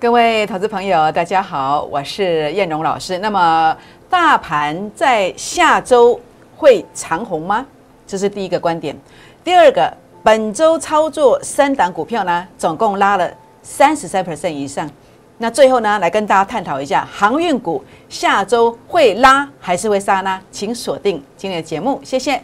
各位投资朋友，大家好，我是燕荣老师。那么，大盘在下周会长红吗？这是第一个观点。第二个，本周操作三档股票呢，总共拉了三十三 percent 以上。那最后呢，来跟大家探讨一下航运股下周会拉还是会杀呢？请锁定今天的节目，谢谢。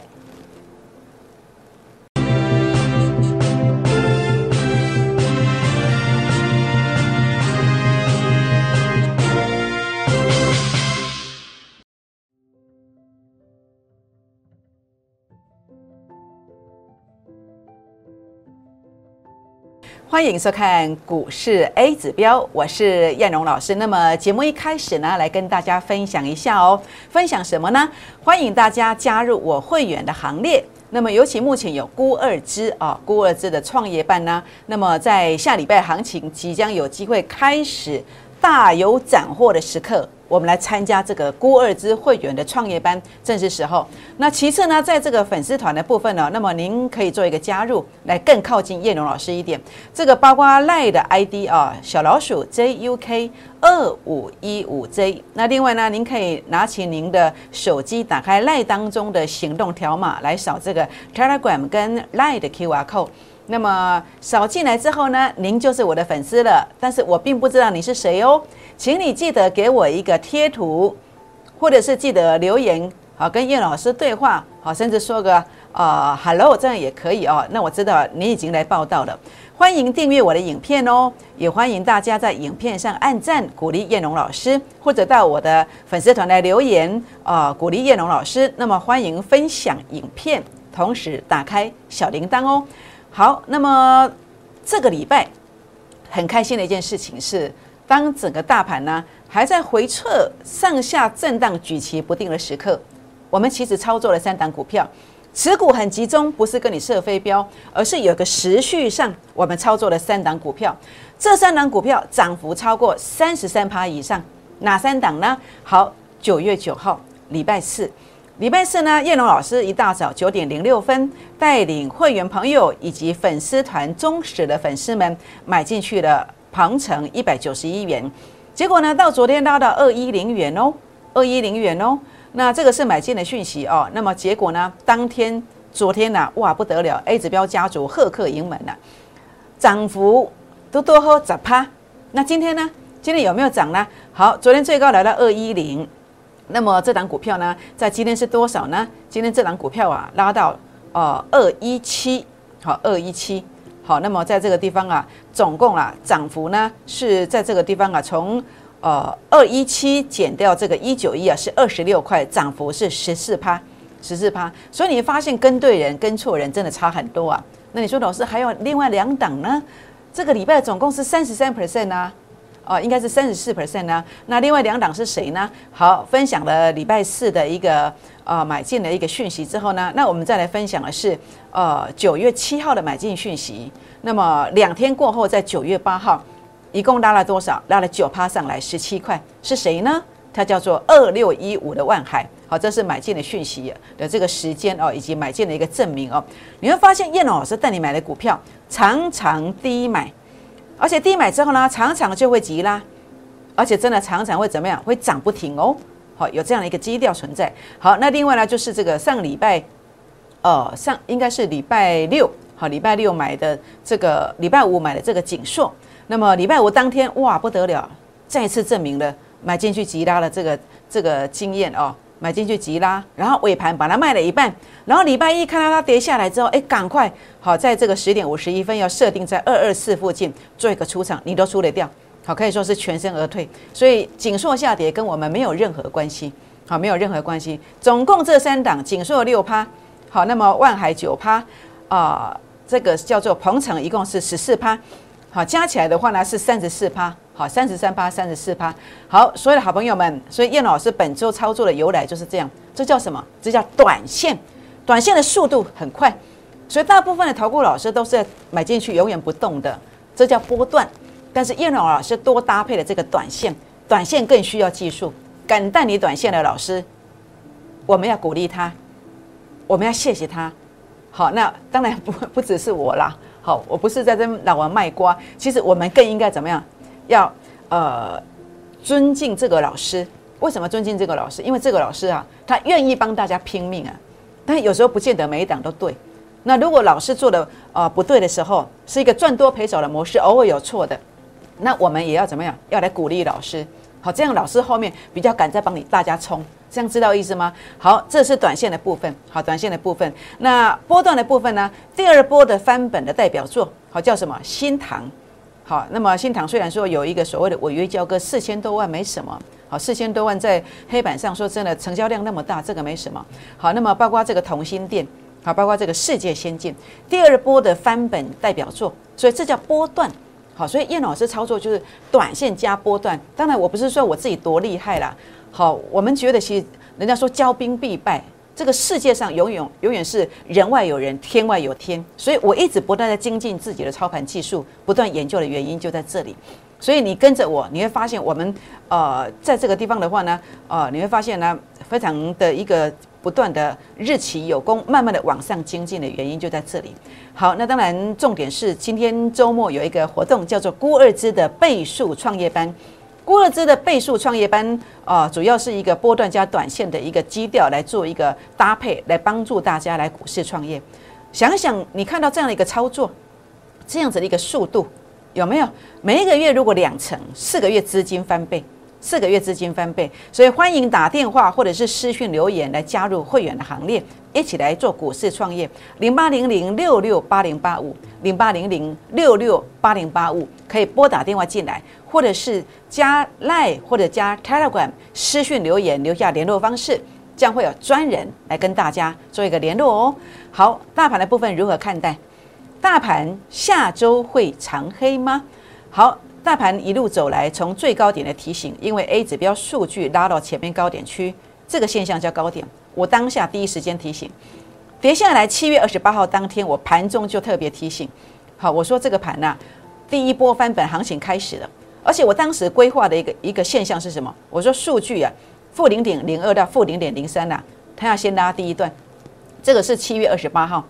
欢迎收看股市 A 指标，我是燕荣老师。那么节目一开始呢，来跟大家分享一下哦。分享什么呢？欢迎大家加入我会员的行列。那么尤其目前有孤二支啊，孤二支的创业办呢，那么在下礼拜行情即将有机会开始大有斩获的时刻。我们来参加这个孤二之会员的创业班，正是时候。那其次呢，在这个粉丝团的部分呢，那么您可以做一个加入，来更靠近叶龙老师一点。这个包括赖的 ID 啊，小老鼠 JUK 二五一五 J。那另外呢，您可以拿起您的手机，打开赖当中的行动条码，来扫这个 Telegram 跟赖的 QR code。那么扫进来之后呢，您就是我的粉丝了。但是我并不知道你是谁哦。请你记得给我一个贴图，或者是记得留言，好跟叶老师对话，好甚至说个呃 hello，这样也可以哦。那我知道你已经来报道了，欢迎订阅我的影片哦，也欢迎大家在影片上按赞鼓励叶龙老师，或者到我的粉丝团来留言啊鼓励叶龙老师。那么欢迎分享影片，同时打开小铃铛哦。好，那么这个礼拜很开心的一件事情是。当整个大盘呢还在回撤、上下震荡、举棋不定的时刻，我们其实操作了三档股票，持股很集中，不是跟你设飞镖，而是有个时序上，我们操作了三档股票，这三档股票涨幅超过三十三趴以上，哪三档呢？好，九月九号，礼拜四，礼拜四呢，叶龙老师一大早九点零六分，带领会员朋友以及粉丝团忠实的粉丝们买进去了。鹏程一百九十一元，结果呢，到昨天拉到二一零元哦，二一零元哦，那这个是买进的讯息哦。那么结果呢，当天昨天呢，哇不得了，A 指标家族贺客盈门了，涨幅都多喝十趴。那今天呢，今天有没有涨呢？好，昨天最高来到二一零，那么这档股票呢，在今天是多少呢？今天这档股票啊，拉到呃二一七，好二一七。好，那么在这个地方啊，总共啊涨幅呢是在这个地方啊，从呃二一七减掉这个一九一啊，是二十六块，涨幅是十四趴，十四趴。所以你发现跟对人跟错人真的差很多啊。那你说老师还有另外两档呢？这个礼拜总共是三十三 percent 啊。哦，应该是三十四 percent 呢。那另外两档是谁呢？好，分享了礼拜四的一个呃买进的一个讯息之后呢，那我们再来分享的是呃九月七号的买进讯息。那么两天过后，在九月八号，一共拉了多少？拉了九趴上来，十七块。是谁呢？它叫做二六一五的万海。好，这是买进的讯息的这个时间哦，以及买进的一个证明哦。你会发现燕老师带你买的股票常常低买。而且低买之后呢，常常就会急拉，而且真的常常会怎么样？会涨不停哦。好，有这样的一个基调存在。好，那另外呢，就是这个上礼拜，呃，上应该是礼拜六，好，礼拜六买的这个，礼拜五买的这个锦硕。那么礼拜五当天，哇，不得了，再次证明了买进去急拉的这个这个经验哦。买进去急拉，然后尾盘把它卖了一半，然后礼拜一看到它跌下来之后，哎，赶快好在这个十点五十一分要设定在二二四附近做一个出场，你都出得掉，好可以说是全身而退。所以锦硕下跌跟我们没有任何关系，好没有任何关系。总共这三档，锦硕六趴，好，那么万海九趴，啊，这个叫做鹏程一共是十四趴，好加起来的话呢是三十四趴。好，三十三趴，三十四趴。好，所有的好朋友们，所以叶老师本周操作的由来就是这样。这叫什么？这叫短线，短线的速度很快。所以大部分的投顾老师都是买进去永远不动的，这叫波段。但是叶老师多搭配了这个短线，短线更需要技术。敢带你短线的老师，我们要鼓励他，我们要谢谢他。好，那当然不不只是我啦。好，我不是在这老王卖瓜，其实我们更应该怎么样？要呃尊敬这个老师。为什么尊敬这个老师？因为这个老师啊，他愿意帮大家拼命啊。但有时候不见得每一档都对。那如果老师做的呃不对的时候，是一个赚多赔少的模式，偶尔有错的，那我们也要怎么样？要来鼓励老师。好，这样老师后面比较敢再帮你大家冲。这样知道意思吗？好，这是短线的部分。好，短线的部分。那波段的部分呢？第二波的翻本的代表作，好叫什么？新塘。好，那么新塘虽然说有一个所谓的违约交割四千多万没什么，好四千多万在黑板上说真的成交量那么大，这个没什么。好，那么包括这个同心店，好，包括这个世界先进，第二波的翻本代表作，所以这叫波段。好，所以叶老师操作就是短线加波段。当然我不是说我自己多厉害啦。好，我们觉得其实人家说骄兵必败。这个世界上永远永远是人外有人，天外有天，所以我一直不断在精进自己的操盘技术，不断研究的原因就在这里。所以你跟着我，你会发现我们呃在这个地方的话呢，呃你会发现呢非常的一个不断的日期有功，慢慢的往上精进的原因就在这里。好，那当然重点是今天周末有一个活动叫做孤二之的倍数创业班。郭乐资的倍数创业班啊，主要是一个波段加短线的一个基调来做一个搭配，来帮助大家来股市创业。想想你看到这样的一个操作，这样子的一个速度，有没有？每一个月如果两成，四个月资金翻倍。四个月资金翻倍，所以欢迎打电话或者是私讯留言来加入会员的行列，一起来做股市创业。零八零零六六八零八五，零八零零六六八零八五，可以拨打电话进来，或者是加 Line 或者加 Telegram 私讯留言，留下联络方式，将会有专人来跟大家做一个联络哦。好，大盘的部分如何看待？大盘下周会长黑吗？好。大盘一路走来，从最高点的提醒，因为 A 指标数据拉到前面高点区，这个现象叫高点。我当下第一时间提醒，跌下来七月二十八号当天，我盘中就特别提醒。好，我说这个盘呐，第一波翻本行情开始了，而且我当时规划的一个一个现象是什么？我说数据啊，负零点零二到负零点零三呐，它要先拉第一段，这个是七月二十八号，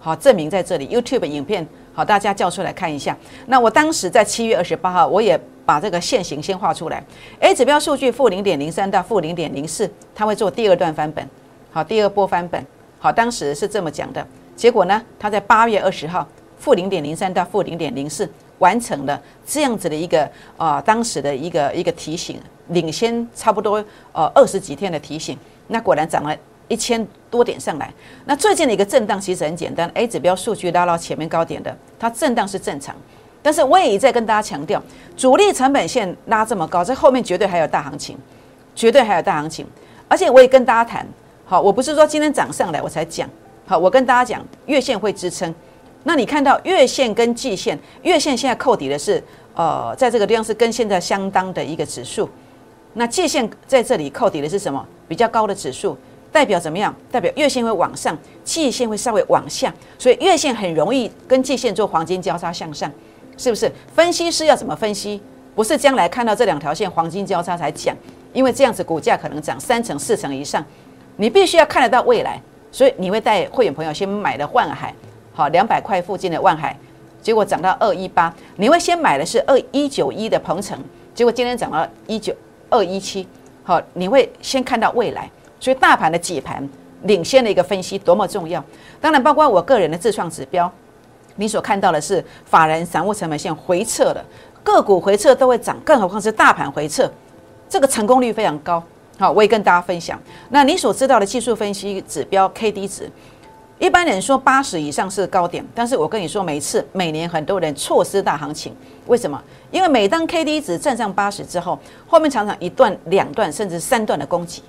好，证明在这里 YouTube 影片。好，大家叫出来看一下。那我当时在七月二十八号，我也把这个线型先画出来。A 指标数据负零点零三到负零点零四，它会做第二段翻本。好，第二波翻本。好，当时是这么讲的。结果呢，它在八月二十号负零点零三到负零点零四完成了这样子的一个啊，当时的一个一个提醒，领先差不多呃二十几天的提醒。那果然涨了。一千多点上来，那最近的一个震荡其实很简单，A 指标数据拉到前面高点的，它震荡是正常。但是我也一再跟大家强调，主力成本线拉这么高，在后面绝对还有大行情，绝对还有大行情。而且我也跟大家谈，好，我不是说今天涨上来我才讲，好，我跟大家讲月线会支撑。那你看到月线跟季线，月线现在扣底的是呃，在这个地方是跟现在相当的一个指数，那季线在这里扣底的是什么？比较高的指数。代表怎么样？代表月线会往上，季线会稍微往下，所以月线很容易跟季线做黄金交叉向上，是不是？分析师要怎么分析？不是将来看到这两条线黄金交叉才讲，因为这样子股价可能涨三成、四成以上，你必须要看得到未来，所以你会带会员朋友先买了万海，好，两百块附近的万海，结果涨到二一八，你会先买的是二一九一的鹏程，结果今天涨到一九二一七，好，你会先看到未来。所以大盘的解盘领先的一个分析多么重要，当然包括我个人的自创指标，你所看到的是法人散户成本线回撤了，个股回撤都会涨，更何况是大盘回撤，这个成功率非常高。好，我也跟大家分享。那你所知道的技术分析指标 K D 值，一般人说八十以上是高点，但是我跟你说，每次每年很多人错失大行情，为什么？因为每当 K D 值站上八十之后，后面常常一段、两段甚至三段的攻击。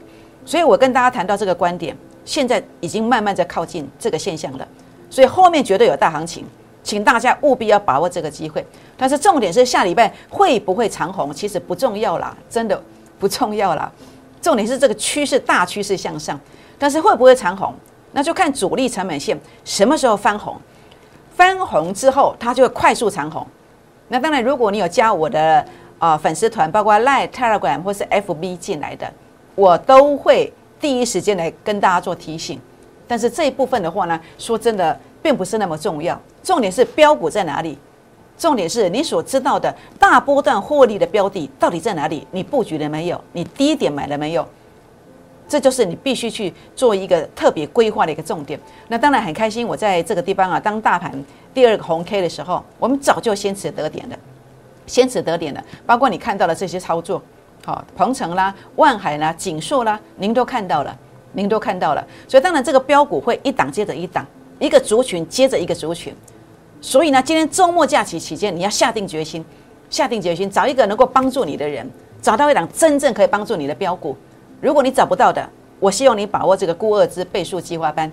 所以我跟大家谈到这个观点，现在已经慢慢在靠近这个现象了，所以后面绝对有大行情，请大家务必要把握这个机会。但是重点是下礼拜会不会长红，其实不重要啦，真的不重要啦。重点是这个趋势大趋势向上，但是会不会长红，那就看主力成本线什么时候翻红，翻红之后它就会快速长红。那当然，如果你有加我的啊粉丝团，包括 Line、Telegram 或是 FB 进来的。我都会第一时间来跟大家做提醒，但是这一部分的话呢，说真的，并不是那么重要。重点是标股在哪里？重点是你所知道的大波段获利的标的到底在哪里？你布局了没有？你低点买了没有？这就是你必须去做一个特别规划的一个重点。那当然很开心，我在这个地方啊，当大盘第二个红 K 的时候，我们早就先此得点了，先此得点了。包括你看到的这些操作，好，鹏程啦、万海啦、锦硕啦，您都看到了，您都看到了。所以当然这个标股会一档接着一档，一个族群接着一个族群。所以呢，今天周末假期期间，你要下定决心，下定决心找一个能够帮助你的人，找到一档真正可以帮助你的标股。如果你找不到的，我希望你把握这个估二之倍数计划班，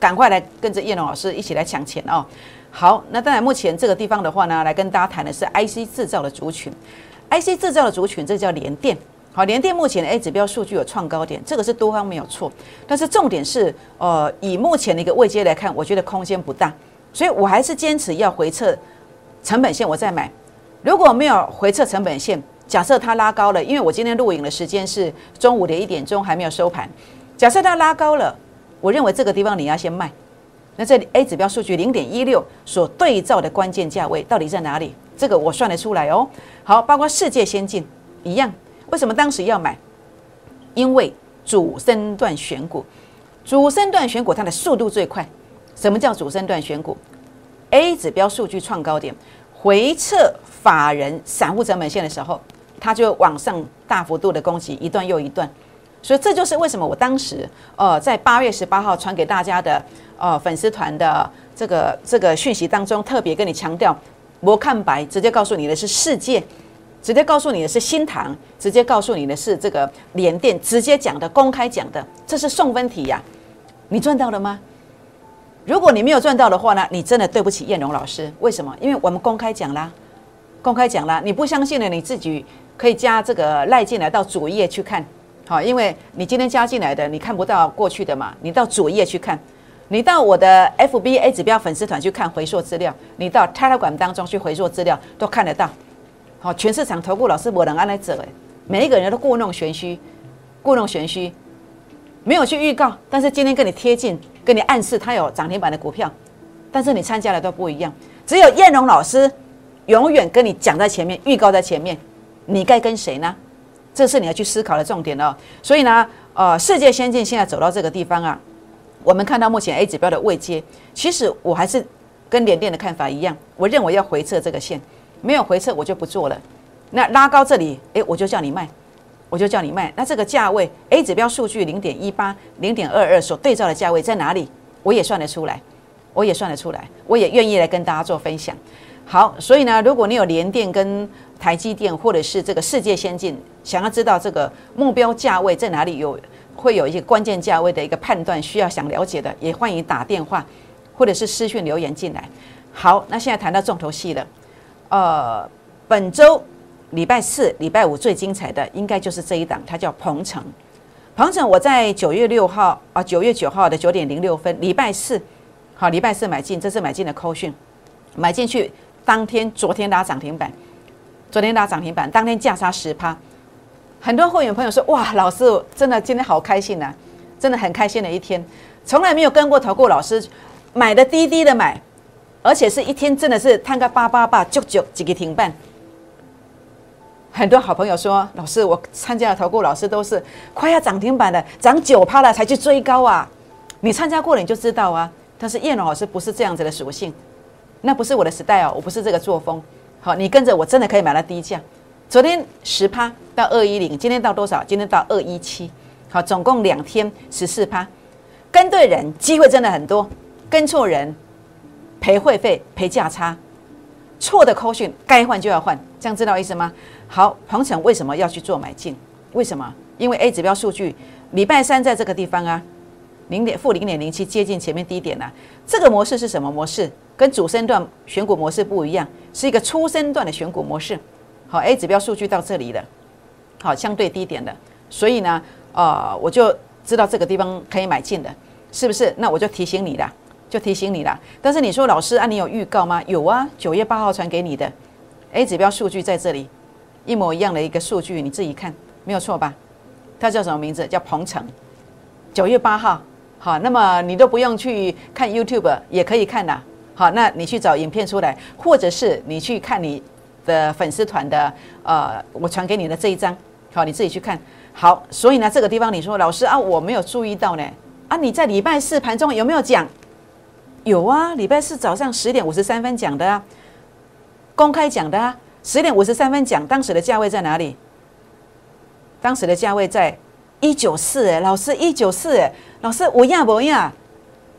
赶快来跟着叶龙老师一起来抢钱哦。好，那当然目前这个地方的话呢，来跟大家谈的是 IC 制造的族群，IC 制造的族群，这叫联电。好，联电目前的 A 指标数据有创高点，这个是多方没有错，但是重点是，呃，以目前的一个位阶来看，我觉得空间不大，所以我还是坚持要回撤成本线，我再买。如果没有回撤成本线，假设它拉高了，因为我今天录影的时间是中午的一点钟，还没有收盘。假设它拉高了，我认为这个地方你要先卖。那这里 A 指标数据零点一六所对照的关键价位到底在哪里？这个我算得出来哦。好，包括世界先进一样，为什么当时要买？因为主升段选股，主升段选股它的速度最快。什么叫主升段选股？A 指标数据创高点，回撤法人散户成本线的时候。它就往上大幅度的攻击一段又一段，所以这就是为什么我当时呃在八月十八号传给大家的呃粉丝团的这个这个讯息当中，特别跟你强调，我看白，直接告诉你的是世界，直接告诉你的是新塘，直接告诉你的是这个联电，直接讲的公开讲的，这是送分题呀，你赚到了吗？如果你没有赚到的话呢，你真的对不起燕荣老师，为什么？因为我们公开讲啦，公开讲啦，你不相信的你自己。可以加这个赖进来到主页去看，好，因为你今天加进来的，你看不到过去的嘛，你到主页去看，你到我的 FBA 指标粉丝团去看回溯资料，你到 Telegram 当中去回溯资料都看得到，好，全市场投顾老师我能安来走诶，每一个人都故弄玄虚，故弄玄虚，没有去预告，但是今天跟你贴近，跟你暗示他有涨停板的股票，但是你参加的都不一样，只有燕荣老师永远跟你讲在前面，预告在前面。你该跟谁呢？这是你要去思考的重点哦。所以呢，呃，世界先进现在走到这个地方啊，我们看到目前 A 指标的位阶，其实我还是跟联电的看法一样，我认为要回撤这个线，没有回撤我就不做了。那拉高这里，诶，我就叫你卖，我就叫你卖。那这个价位 A 指标数据零点一八、零点二二所对照的价位在哪里？我也算得出来，我也算得出来，我也愿意来跟大家做分享。好，所以呢，如果你有联电跟台积电或者是这个世界先进，想要知道这个目标价位在哪里，有会有一些关键价位的一个判断，需要想了解的，也欢迎打电话或者是私讯留言进来。好，那现在谈到重头戏了，呃，本周礼拜四、礼拜五最精彩的应该就是这一档，它叫鹏程。鹏程我在九月六号啊，九月九号的九点零六分，礼拜四，好，礼拜四买进，这是买进的扣讯，买进去。当天，昨天拉涨停板，昨天拉涨停板，当天价差十趴，很多会员朋友说：“哇，老师真的今天好开心呐，真的很开心的一天，从来没有跟过投顾老师买的滴滴的买，而且是一天真的是摊个八八八九九几个停板。”很多好朋友说：“老师，我参加的投顾老师都是快要涨停板的，涨九趴了才去追高啊！你参加过了你就知道啊。但是叶龙老师不是这样子的属性。”那不是我的时代哦，我不是这个作风。好，你跟着我真的可以买到低价。昨天十趴到二一零，今天到多少？今天到二一七。好，总共两天十四趴。跟对人，机会真的很多；跟错人，赔会费、赔价差。错的扣讯，该换就要换，这样知道意思吗？好，鹏程为什么要去做买进？为什么？因为 A 指标数据礼拜三在这个地方啊，零点负零点零七，接近前面低点了。这个模式是什么模式？跟主升段选股模式不一样，是一个初升段的选股模式。好，A 指标数据到这里了，好，相对低点的，所以呢，呃，我就知道这个地方可以买进的，是不是？那我就提醒你了，就提醒你了。但是你说老师啊，你有预告吗？有啊，九月八号传给你的 A 指标数据在这里，一模一样的一个数据，你自己看，没有错吧？它叫什么名字？叫鹏程。九月八号，好，那么你都不用去看 YouTube，也可以看呐。好，那你去找影片出来，或者是你去看你的粉丝团的，呃，我传给你的这一张，好，你自己去看。好，所以呢，这个地方你说老师啊，我没有注意到呢。啊，你在礼拜四盘中有没有讲？有啊，礼拜四早上十点五十三分讲的啊，公开讲的啊，十点五十三分讲，当时的价位在哪里？当时的价位在一九四哎，老师一九四哎，老师我呀不呀？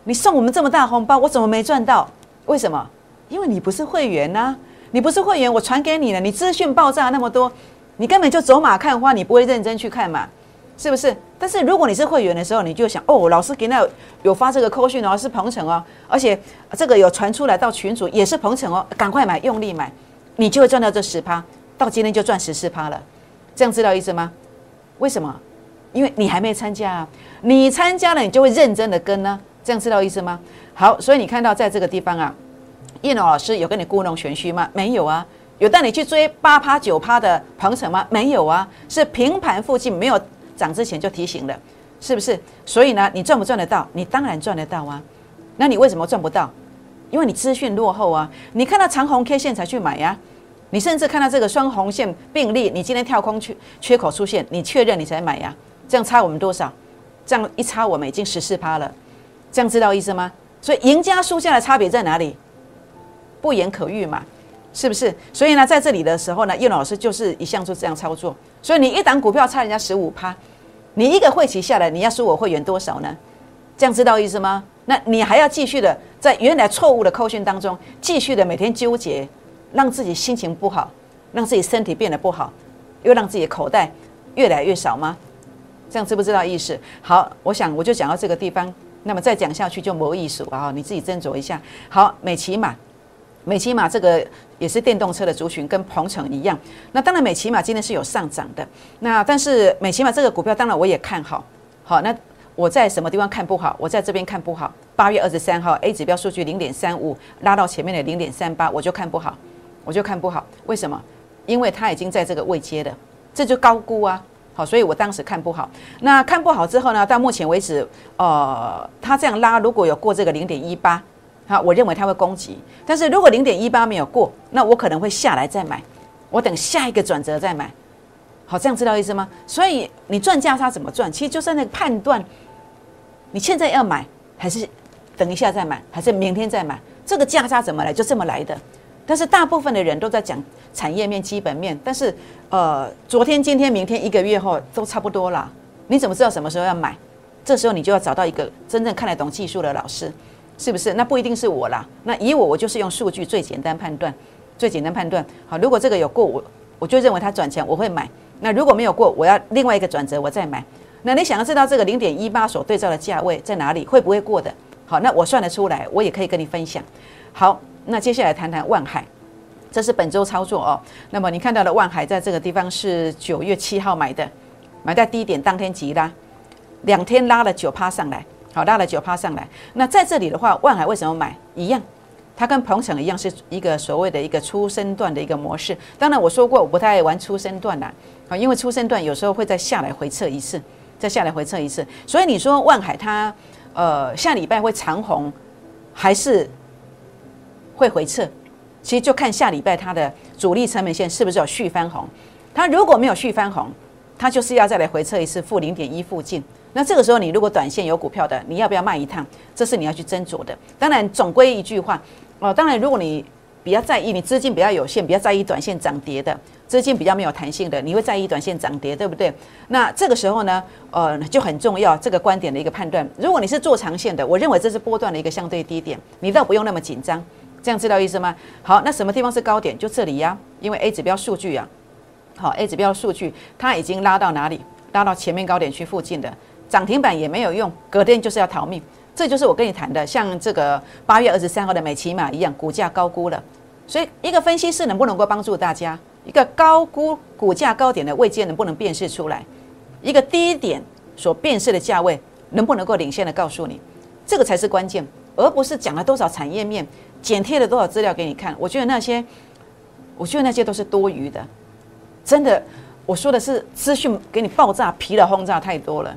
你送我们这么大红包，我怎么没赚到？为什么？因为你不是会员呐，你不是会员，我传给你了，你资讯爆炸那么多，你根本就走马看花，你不会认真去看嘛。是不是？但是如果你是会员的时候，你就想哦，老师给那有发这个扣讯哦，是鹏程哦，而且这个有传出来到群主也是鹏程哦，赶快买，用力买，你就会赚到这十趴，到今天就赚十四趴了，这样知道意思吗？为什么？因为你还没参加啊，你参加了，你就会认真的跟呢，这样知道意思吗？好，所以你看到在这个地方啊，叶龙老师有跟你故弄玄虚吗？没有啊，有带你去追八趴九趴的鹏程吗？没有啊，是平盘附近没有。涨之前就提醒了，是不是？所以呢，你赚不赚得到？你当然赚得到啊。那你为什么赚不到？因为你资讯落后啊。你看到长红 K 线才去买呀。你甚至看到这个双红线并立，你今天跳空缺缺口出现，你确认你才买呀。这样差我们多少？这样一差我们已经十四趴了。这样知道意思吗？所以赢家输家的差别在哪里？不言可喻嘛。是不是？所以呢，在这里的时候呢，叶老师就是一向就这样操作。所以你一档股票差人家十五趴，你一个会期下来，你要输我会员多少呢？这样知道意思吗？那你还要继续的在原来错误的扣讯当中，继续的每天纠结，让自己心情不好，让自己身体变得不好，又让自己的口袋越来越少吗？这样知不知道意思？好，我想我就讲到这个地方，那么再讲下去就没意思了啊！你自己斟酌一下。好，美琪嘛。美骑马这个也是电动车的族群，跟鹏程一样。那当然，美骑马今天是有上涨的。那但是美骑马这个股票，当然我也看好。好，那我在什么地方看不好？我在这边看不好。八月二十三号，A 指标数据零点三五拉到前面的零点三八，我就看不好，我就看不好。为什么？因为它已经在这个位阶了，这就高估啊。好，所以我当时看不好。那看不好之后呢？到目前为止，呃，它这样拉，如果有过这个零点一八。好，我认为它会攻击，但是如果零点一八没有过，那我可能会下来再买，我等下一个转折再买。好，这样知道意思吗？所以你赚价差怎么赚？其实就是那个判断，你现在要买还是等一下再买，还是明天再买？这个价差怎么来？就这么来的。但是大部分的人都在讲产业面、基本面，但是呃，昨天、今天、明天、一个月后都差不多了。你怎么知道什么时候要买？这时候你就要找到一个真正看得懂技术的老师。是不是？那不一定是我啦。那以我，我就是用数据最简单判断，最简单判断。好，如果这个有过，我我就认为它转强，我会买。那如果没有过，我要另外一个转折，我再买。那你想要知道这个零点一八所对照的价位在哪里，会不会过的？好，那我算得出来，我也可以跟你分享。好，那接下来谈谈万海，这是本周操作哦。那么你看到的万海在这个地方是九月七号买的，买在低点，当天急拉，两天拉了九趴上来。好，拉了九趴上来。那在这里的话，万海为什么买？一样，它跟鹏程一样，是一个所谓的一个出生段的一个模式。当然，我说过我不太爱玩出生段啦，啊，因为出生段有时候会再下来回撤一次，再下来回撤一次。所以你说万海它，呃，下礼拜会长红，还是会回撤？其实就看下礼拜它的主力成本线是不是有续翻红。它如果没有续翻红，它就是要再来回测一次负零点一附近。那这个时候，你如果短线有股票的，你要不要卖一趟？这是你要去斟酌的。当然，总归一句话，哦，当然，如果你比较在意，你资金比较有限，比较在意短线涨跌的，资金比较没有弹性的，你会在意短线涨跌，对不对？那这个时候呢，呃，就很重要这个观点的一个判断。如果你是做长线的，我认为这是波段的一个相对低点，你倒不用那么紧张。这样知道意思吗？好，那什么地方是高点？就这里呀，因为 A 指标数据啊，好，A 指标数据它已经拉到哪里？拉到前面高点区附近的。涨停板也没有用，隔天就是要逃命，这就是我跟你谈的，像这个八月二十三号的美骑马一样，股价高估了。所以一个分析师能不能够帮助大家，一个高估股价高点的位阶能不能辨识出来，一个低点所辨识的价位能不能够领先的告诉你，这个才是关键，而不是讲了多少产业面，剪贴了多少资料给你看。我觉得那些，我觉得那些都是多余的，真的，我说的是资讯给你爆炸、疲劳轰炸太多了。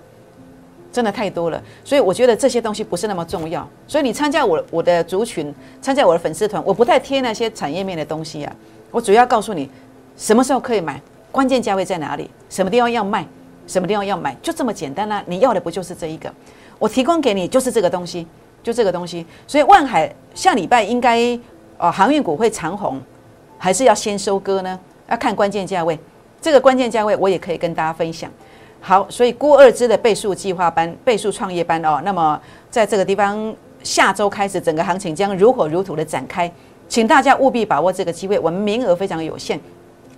真的太多了，所以我觉得这些东西不是那么重要。所以你参加我我的族群，参加我的粉丝团，我不太贴那些产业面的东西啊。我主要告诉你什么时候可以买，关键价位在哪里，什么地方要卖，什么地方要买，就这么简单啊！你要的不就是这一个？我提供给你就是这个东西，就这个东西。所以万海下礼拜应该呃航运股会长红，还是要先收割呢？要看关键价位。这个关键价位我也可以跟大家分享。好，所以郭二支的倍数计划班、倍数创业班哦，那么在这个地方下周开始，整个行情将如火如荼的展开，请大家务必把握这个机会。我们名额非常有限，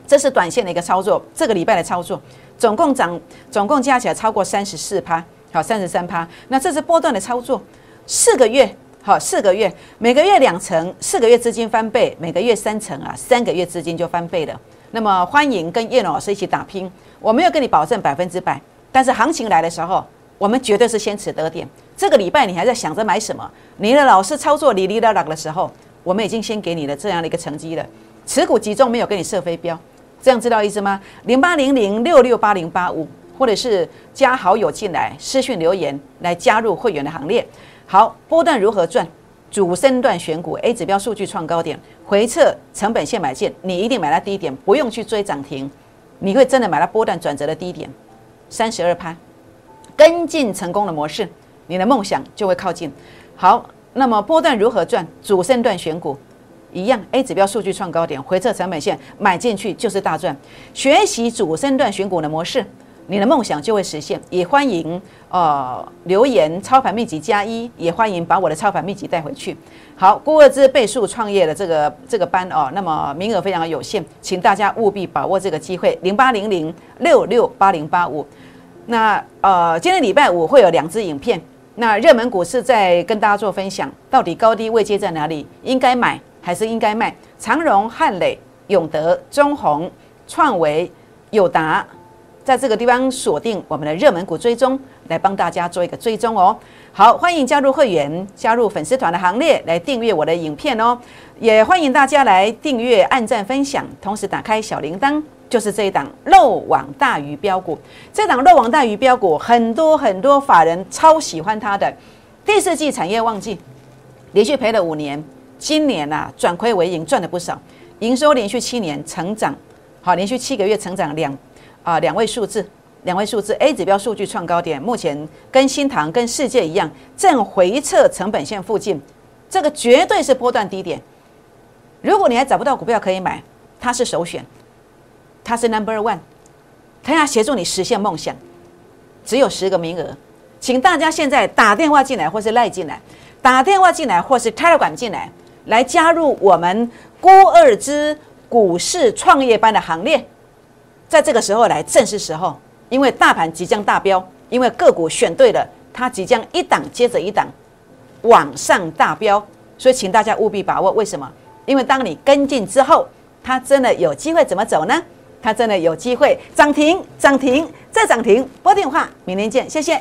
这是短线的一个操作，这个礼拜的操作，总共涨，总共加起来超过三十四趴，好，三十三趴。那这是波段的操作，四个月，好，四个月，每个月两成，四个月资金翻倍，每个月三成啊，三个月资金就翻倍了。那么欢迎跟叶老师一起打拼，我没有跟你保证百分之百，但是行情来的时候，我们绝对是先持得点。这个礼拜你还在想着买什么？你的老师操作里里拉拉的时候，我们已经先给你了这样的一个成绩了。持股集中没有给你设飞镖，这样知道意思吗？零八零零六六八零八五，或者是加好友进来私讯留言来加入会员的行列。好，波段如何赚？主升段选股，A 指标数据创高点，回撤成本线买进，你一定买到低点，不用去追涨停，你会真的买到波段转折的低点，三十二趴，跟进成功的模式，你的梦想就会靠近。好，那么波段如何赚？主升段选股一样，A 指标数据创高点，回撤成本线买进去就是大赚。学习主升段选股的模式。你的梦想就会实现，也欢迎呃留言操盘秘籍加一，也欢迎把我的操盘秘籍带回去。好，郭二之倍数创业的这个这个班哦，那么名额非常有限，请大家务必把握这个机会，零八零零六六八零八五。那呃，今天礼拜五会有两支影片，那热门股市在跟大家做分享，到底高低位阶在哪里？应该买还是应该卖？长荣、汉磊、永德、中宏、创维、友达。在这个地方锁定我们的热门股追踪，来帮大家做一个追踪哦。好，欢迎加入会员，加入粉丝团的行列，来订阅我的影片哦。也欢迎大家来订阅、按赞、分享，同时打开小铃铛，就是这一档漏网大鱼标股。这档漏网大鱼标股，很多很多法人超喜欢它的。第四季产业旺季，连续赔了五年，今年啊转亏为盈，赚了不少，营收连续七年成长，好，连续七个月成长两。啊，两位数字，两位数字，A 指标数据创高点，目前跟新塘、跟世界一样，正回撤成本线附近，这个绝对是波段低点。如果你还找不到股票可以买，它是首选，它是 Number One，它要协助你实现梦想，只有十个名额，请大家现在打电话进来，或是赖进来，打电话进来，或是 Telegram 进来，来加入我们郭二之股市创业班的行列。在这个时候来正是时候，因为大盘即将大飙，因为个股选对了，它即将一档接着一档往上大飙，所以请大家务必把握。为什么？因为当你跟进之后，它真的有机会怎么走呢？它真的有机会涨停、涨停再涨停。拨电话，明天见，谢谢。